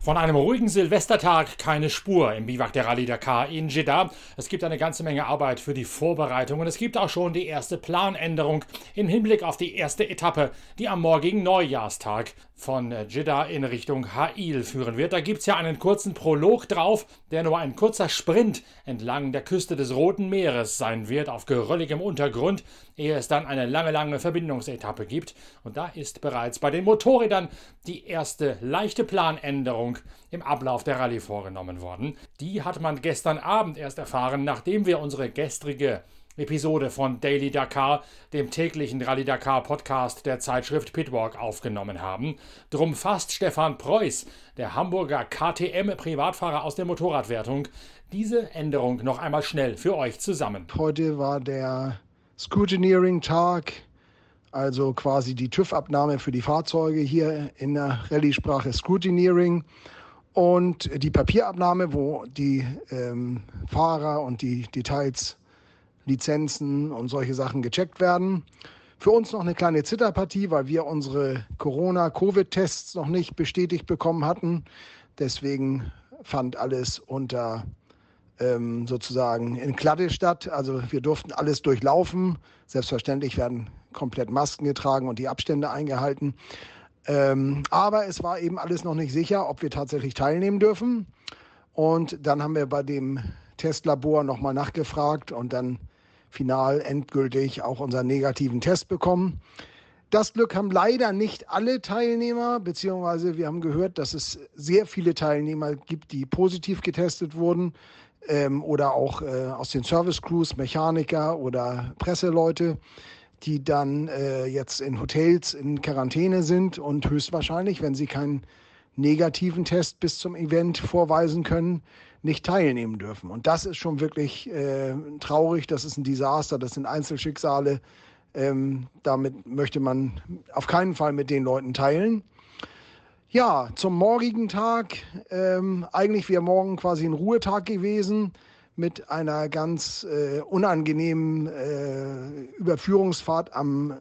Von einem ruhigen Silvestertag keine Spur im Biwak der Rallye Dakar in Jeddah. Es gibt eine ganze Menge Arbeit für die Vorbereitung und es gibt auch schon die erste Planänderung im Hinblick auf die erste Etappe, die am morgigen Neujahrstag von Jeddah in Richtung Ha'il führen wird. Da gibt es ja einen kurzen Prolog drauf, der nur ein kurzer Sprint entlang der Küste des Roten Meeres sein wird, auf gerölligem Untergrund, ehe es dann eine lange, lange Verbindungsetappe gibt. Und da ist bereits bei den Motorrädern die erste leichte Planänderung im Ablauf der Rallye vorgenommen worden. Die hat man gestern Abend erst erfahren, nachdem wir unsere gestrige Episode von Daily Dakar, dem täglichen Rallye Dakar Podcast der Zeitschrift Pitwalk, aufgenommen haben. Drum fasst Stefan Preuß, der Hamburger KTM-Privatfahrer aus der Motorradwertung, diese Änderung noch einmal schnell für euch zusammen. Heute war der Scrutineering-Tag, also quasi die TÜV-Abnahme für die Fahrzeuge hier in der Rallye-Sprache Scrutineering und die Papierabnahme, wo die ähm, Fahrer und die Details Lizenzen und solche Sachen gecheckt werden. Für uns noch eine kleine Zitterpartie, weil wir unsere Corona-Covid-Tests noch nicht bestätigt bekommen hatten. Deswegen fand alles unter ähm, sozusagen in Kladde statt. Also wir durften alles durchlaufen. Selbstverständlich werden komplett Masken getragen und die Abstände eingehalten. Ähm, aber es war eben alles noch nicht sicher, ob wir tatsächlich teilnehmen dürfen. Und dann haben wir bei dem Testlabor nochmal nachgefragt und dann final endgültig auch unseren negativen Test bekommen. Das Glück haben leider nicht alle Teilnehmer, beziehungsweise wir haben gehört, dass es sehr viele Teilnehmer gibt, die positiv getestet wurden ähm, oder auch äh, aus den Service Crews, Mechaniker oder Presseleute, die dann äh, jetzt in Hotels in Quarantäne sind und höchstwahrscheinlich, wenn sie keinen negativen Test bis zum Event vorweisen können, nicht teilnehmen dürfen. Und das ist schon wirklich äh, traurig, das ist ein Desaster, das sind Einzelschicksale. Ähm, damit möchte man auf keinen Fall mit den Leuten teilen. Ja, zum morgigen Tag, ähm, eigentlich wäre morgen quasi ein Ruhetag gewesen mit einer ganz äh, unangenehmen äh, Überführungsfahrt am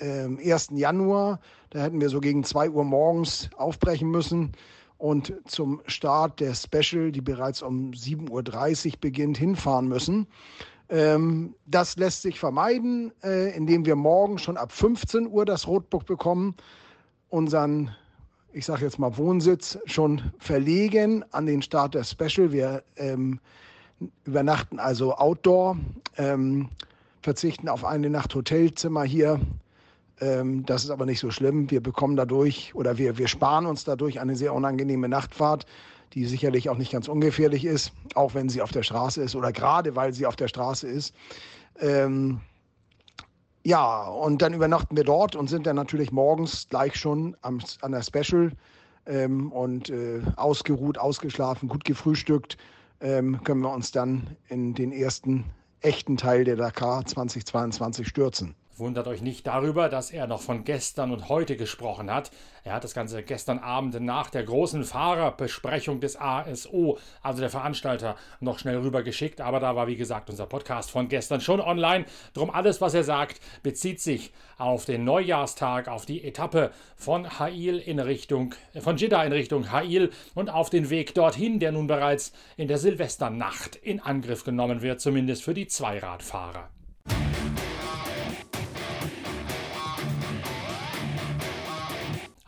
äh, 1. Januar. Da hätten wir so gegen 2 Uhr morgens aufbrechen müssen und zum Start der Special, die bereits um 7.30 Uhr beginnt, hinfahren müssen. Ähm, das lässt sich vermeiden, äh, indem wir morgen schon ab 15 Uhr das Rotbuch bekommen, unseren, ich sage jetzt mal, Wohnsitz schon verlegen an den Start der Special. Wir ähm, übernachten also outdoor, ähm, verzichten auf eine Nacht Hotelzimmer hier ähm, das ist aber nicht so schlimm. Wir bekommen dadurch oder wir, wir sparen uns dadurch eine sehr unangenehme Nachtfahrt, die sicherlich auch nicht ganz ungefährlich ist, auch wenn sie auf der Straße ist oder gerade weil sie auf der Straße ist. Ähm, ja, und dann übernachten wir dort und sind dann natürlich morgens gleich schon am, an der Special ähm, und äh, ausgeruht, ausgeschlafen, gut gefrühstückt, ähm, können wir uns dann in den ersten echten Teil der Dakar 2022 stürzen. Wundert euch nicht darüber, dass er noch von gestern und heute gesprochen hat. Er hat das Ganze gestern Abend nach der großen Fahrerbesprechung des ASO, also der Veranstalter, noch schnell rübergeschickt. Aber da war, wie gesagt, unser Podcast von gestern schon online. Drum alles, was er sagt, bezieht sich auf den Neujahrstag, auf die Etappe von Ha'il in Richtung, von Jeddah in Richtung Ha'il und auf den Weg dorthin, der nun bereits in der Silvesternacht in Angriff genommen wird, zumindest für die Zweiradfahrer.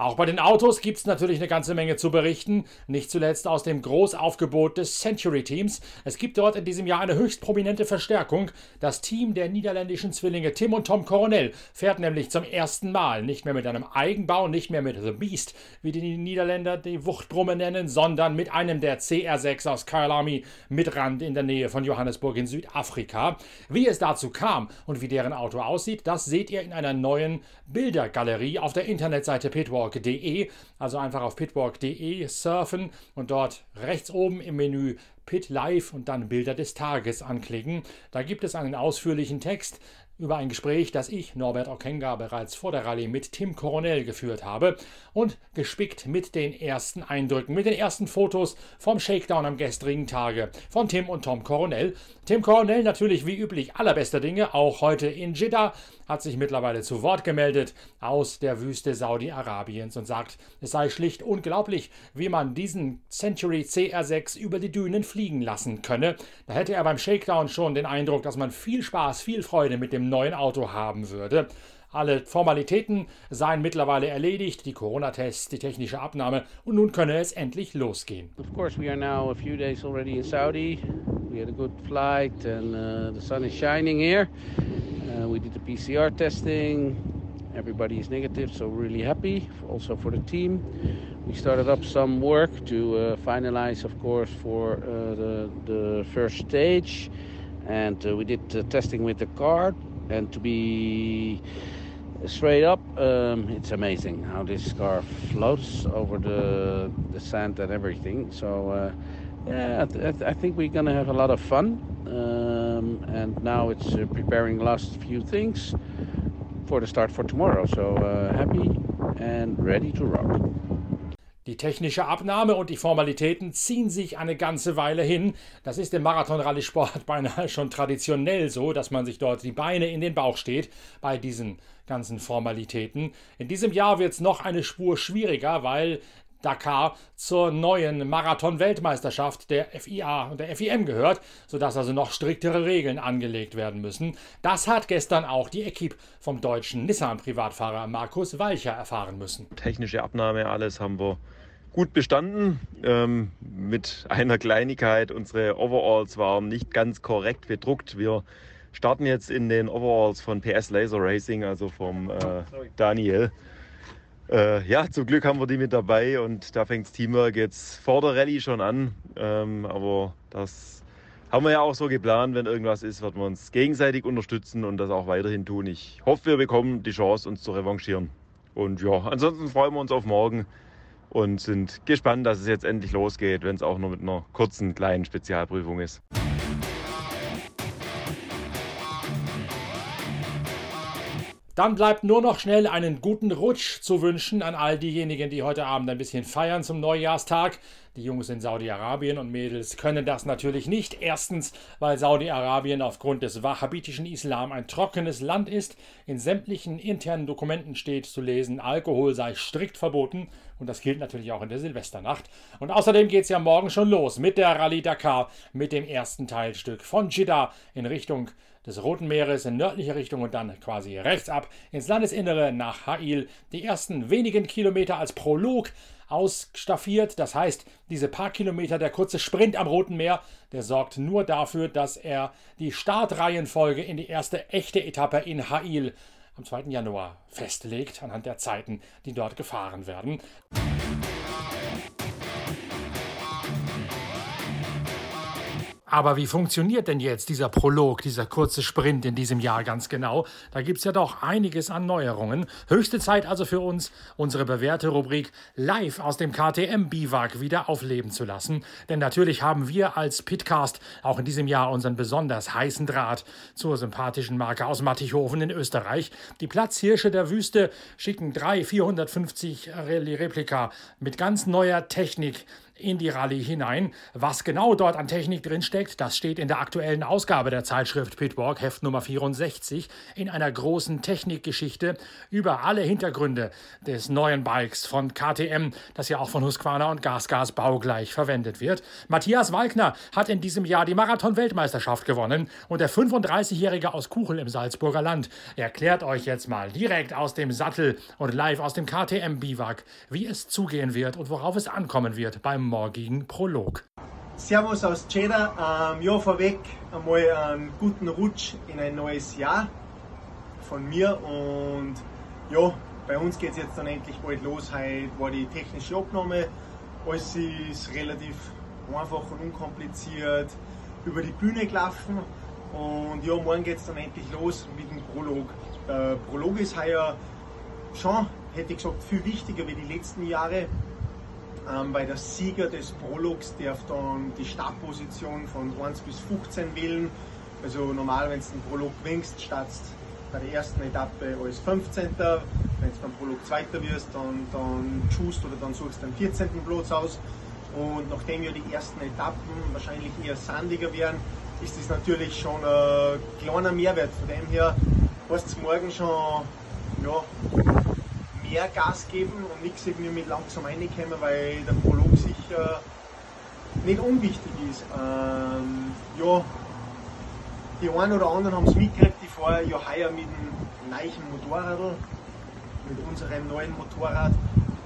Auch bei den Autos gibt es natürlich eine ganze Menge zu berichten, nicht zuletzt aus dem Großaufgebot des Century Teams. Es gibt dort in diesem Jahr eine höchst prominente Verstärkung. Das Team der niederländischen Zwillinge Tim und Tom Coronel fährt nämlich zum ersten Mal nicht mehr mit einem Eigenbau, nicht mehr mit The Beast, wie die Niederländer die Wuchtbrumme nennen, sondern mit einem der CR6 aus Kyalami mit Rand in der Nähe von Johannesburg in Südafrika. Wie es dazu kam und wie deren Auto aussieht, das seht ihr in einer neuen Bildergalerie auf der Internetseite Pitwalk pitwalk.de. Also einfach auf pitwalk.de surfen und dort rechts oben im Menü Pit Live und dann Bilder des Tages anklicken. Da gibt es einen ausführlichen Text, über ein Gespräch, das ich, Norbert Okenga, bereits vor der Rallye mit Tim Coronel geführt habe und gespickt mit den ersten Eindrücken, mit den ersten Fotos vom Shakedown am gestrigen Tage von Tim und Tom Coronel. Tim Coronel natürlich wie üblich allerbester Dinge, auch heute in Jeddah, hat sich mittlerweile zu Wort gemeldet aus der Wüste Saudi-Arabiens und sagt, es sei schlicht unglaublich, wie man diesen Century CR6 über die Dünen fliegen lassen könne. Da hätte er beim Shakedown schon den Eindruck, dass man viel Spaß, viel Freude mit dem neuen Auto haben würde. Alle Formalitäten seien mittlerweile erledigt, die Corona-Tests, die technische Abnahme und nun könne es endlich losgehen. Of course we are now a few days already in Saudi. We had a good flight and uh, the sun is shining here. Uh, we did the PCR testing. Everybody is negative, so really happy. Also for the team, we started up some work to uh, finalize, of course, for uh, the the first stage, and uh, we did testing with the car. And to be straight up, um, it's amazing how this car floats over the the sand and everything. So uh, yeah, I, th I, think we're gonna have a lot of fun. Um, and now it's uh, preparing last few things for the start for tomorrow. So uh, happy and ready to rock. Die technische Abnahme und die Formalitäten ziehen sich eine ganze Weile hin. Das ist im Marathon-Rallye-Sport beinahe schon traditionell so, dass man sich dort die Beine in den Bauch steht bei diesen ganzen Formalitäten. In diesem Jahr wird es noch eine Spur schwieriger, weil Dakar zur neuen Marathon-Weltmeisterschaft der FIA und der FIM gehört, sodass also noch striktere Regeln angelegt werden müssen. Das hat gestern auch die Equipe vom deutschen Nissan-Privatfahrer Markus Walcher erfahren müssen. Technische Abnahme, alles haben wir gut bestanden. Ähm, mit einer Kleinigkeit, unsere Overalls waren nicht ganz korrekt bedruckt. Wir starten jetzt in den Overalls von PS Laser Racing, also vom äh, Daniel. Äh, ja, zum Glück haben wir die mit dabei und da fängt das Teamwork jetzt vor der Rallye schon an. Ähm, aber das haben wir ja auch so geplant. Wenn irgendwas ist, werden wir uns gegenseitig unterstützen und das auch weiterhin tun. Ich hoffe, wir bekommen die Chance, uns zu revanchieren. Und ja, ansonsten freuen wir uns auf morgen und sind gespannt, dass es jetzt endlich losgeht, wenn es auch nur mit einer kurzen, kleinen Spezialprüfung ist. Dann bleibt nur noch schnell einen guten Rutsch zu wünschen an all diejenigen, die heute Abend ein bisschen feiern zum Neujahrstag. Die Jungs in Saudi-Arabien und Mädels können das natürlich nicht. Erstens, weil Saudi-Arabien aufgrund des wahhabitischen Islam ein trockenes Land ist. In sämtlichen internen Dokumenten steht zu lesen, Alkohol sei strikt verboten. Und das gilt natürlich auch in der Silvesternacht. Und außerdem geht es ja morgen schon los mit der Rallye Dakar, mit dem ersten Teilstück von Jeddah in Richtung des Roten Meeres in nördliche Richtung und dann quasi rechts ab ins Landesinnere nach Ha'il. Die ersten wenigen Kilometer als Prolog ausstaffiert. Das heißt, diese paar Kilometer, der kurze Sprint am Roten Meer, der sorgt nur dafür, dass er die Startreihenfolge in die erste echte Etappe in Ha'il am 2. Januar festlegt, anhand der Zeiten, die dort gefahren werden. Aber wie funktioniert denn jetzt dieser Prolog, dieser kurze Sprint in diesem Jahr ganz genau? Da gibt es ja doch einiges an Neuerungen. Höchste Zeit also für uns, unsere bewährte Rubrik live aus dem KTM-Biwak wieder aufleben zu lassen. Denn natürlich haben wir als Pitcast auch in diesem Jahr unseren besonders heißen Draht zur sympathischen Marke aus Mattichhofen in Österreich. Die Platzhirsche der Wüste schicken drei 450 Replika mit ganz neuer Technik in die Rallye hinein. Was genau dort an Technik drinsteckt, das steht in der aktuellen Ausgabe der Zeitschrift Pitwalk, Heft Nummer 64, in einer großen Technikgeschichte über alle Hintergründe des neuen Bikes von KTM, das ja auch von Husqvarna und GasGas baugleich verwendet wird. Matthias Walkner hat in diesem Jahr die Marathon-Weltmeisterschaft gewonnen und der 35-Jährige aus Kuchel im Salzburger Land erklärt euch jetzt mal direkt aus dem Sattel und live aus dem KTM-Biwak, wie es zugehen wird und worauf es ankommen wird beim morgigen Prolog. Servus aus Jeddah. Ähm, ja, vorweg einmal einen guten Rutsch in ein neues Jahr von mir. Und ja, bei uns geht es jetzt dann endlich bald los. Heute war die technische Abnahme. Alles ist relativ einfach und unkompliziert über die Bühne gelaufen. Und ja, morgen geht es dann endlich los mit dem Prolog. Der Prolog ist heuer schon, hätte ich gesagt, viel wichtiger wie die letzten Jahre ähm, weil der Sieger des Prologs darf dann die Startposition von 1 bis 15 wählen. Also normal, wenn du einen Prolog gewinnst, startest bei der ersten Etappe als 15. Wenn du beim Prolog Zweiter wirst, dann, dann choose oder dann suchst du den 14. Platz aus. Und nachdem ja die ersten Etappen wahrscheinlich eher sandiger werden, ist das natürlich schon ein kleiner Mehrwert. Von dem her heißt es morgen schon ja, mehr Gas geben und nichts irgendwie mit langsam reinkommen, weil der Prolog sicher nicht unwichtig ist. Ähm, ja, die einen oder anderen haben es mitgekriegt, ich fahre ja heuer mit einem neuen Motorrad, mit unserem neuen Motorrad.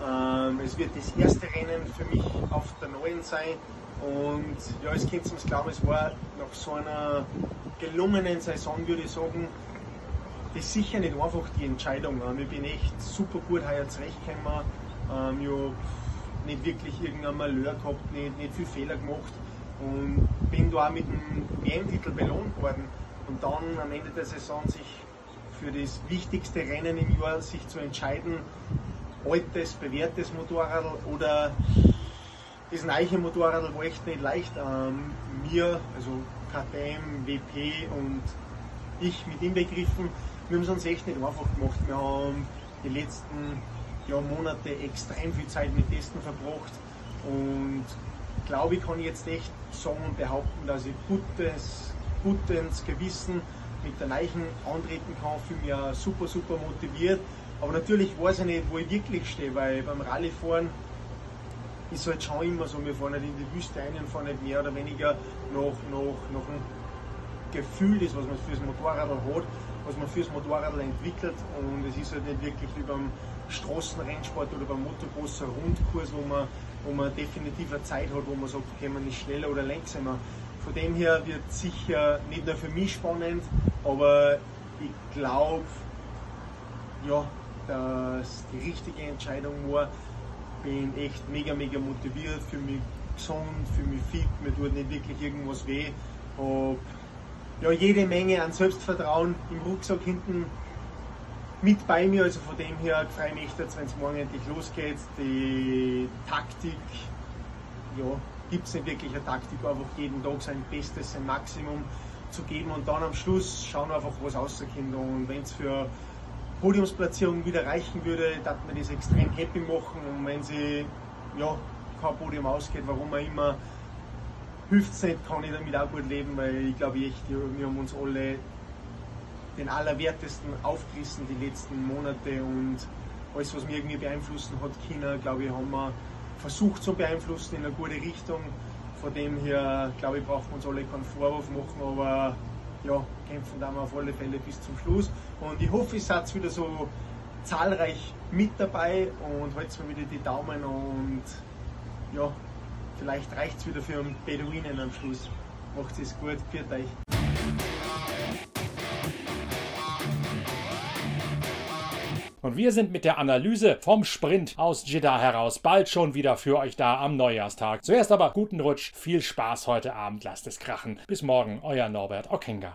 Ähm, es wird das erste Rennen für mich auf der neuen sein. Und ja, es könnt ihr glauben, es war nach so einer gelungenen Saison, würde ich sagen, ist sicher nicht einfach die Entscheidung. Ich bin echt super gut heuer zurechtgekommen. Ähm, ich habe nicht wirklich irgendein Malheur gehabt, nicht, nicht viel Fehler gemacht und bin da auch mit dem WM-Titel belohnt worden. Und dann am Ende der Saison sich für das wichtigste Rennen im Jahr sich zu entscheiden, altes, bewährtes Motorrad oder das neue Motorrad war echt nicht leicht. Ähm, mir, also KTM, WP und ich mit ihm begriffen, wir haben es uns echt nicht einfach gemacht. Wir haben die letzten ja, Monate extrem viel Zeit mit Testen verbracht und glaube ich, kann jetzt echt sagen und behaupten, dass ich gutes, gutes Gewissen mit der Leichen antreten kann, fühle mich super, super motiviert. Aber natürlich weiß ich nicht, wo ich wirklich stehe, weil beim Rallyefahren ist halt schon immer so, wir fahren nicht in die Wüste ein und fahren nicht mehr oder weniger nach, nach, nach einem Gefühl, das, was man fürs Motorrad hat, was man fürs Motorrad entwickelt und es ist halt nicht wirklich wie beim Straßenrennsport oder beim Motocross ein Rundkurs, wo man, wo man definitiv eine Zeit hat, wo man sagt, okay, man ist schneller oder langsamer. Von dem her wird sicher nicht nur für mich spannend, aber ich glaube, ja, dass die richtige Entscheidung war. Bin echt mega, mega motiviert, für mich gesund, für mich fit, mir tut nicht wirklich irgendwas weh. Hab ja, jede Menge an Selbstvertrauen im Rucksack hinten mit bei mir. Also von dem her freue ich mich jetzt, wenn es morgen endlich losgeht. Die Taktik, ja, gibt es nicht wirklich eine Taktik, einfach jeden Tag sein Bestes, sein Maximum zu geben und dann am Schluss schauen wir einfach, was rauskommt. Und wenn es für Podiumsplatzierung wieder reichen würde, dann mir das extrem happy machen. Und wenn sie ja, kein Podium ausgeht, warum auch immer, hilft es nicht, kann ich damit auch gut leben, weil ich glaube echt, wir haben uns alle den Allerwertesten aufgerissen die letzten Monate und alles, was mich irgendwie beeinflussen hat, China, glaube ich, haben wir versucht zu beeinflussen in eine gute Richtung. Von dem her, glaube ich, brauchen wir uns alle keinen Vorwurf machen, aber ja, kämpfen da wir auf alle Fälle bis zum Schluss. Und ich hoffe, ihr seid wieder so zahlreich mit dabei und haltet mir wieder die Daumen und ja, Vielleicht reicht es wieder für einen Beduinen am Schluss. Macht es gut, führt euch. Und wir sind mit der Analyse vom Sprint aus Jeddah heraus bald schon wieder für euch da am Neujahrstag. Zuerst aber guten Rutsch, viel Spaß heute Abend, lasst es krachen. Bis morgen, euer Norbert Okenga.